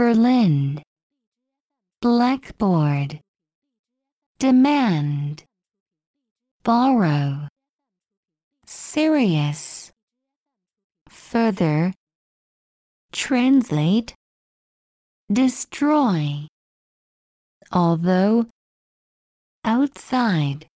Berlin. Blackboard. Demand. Borrow. Serious. Further. Translate. Destroy. Although. Outside.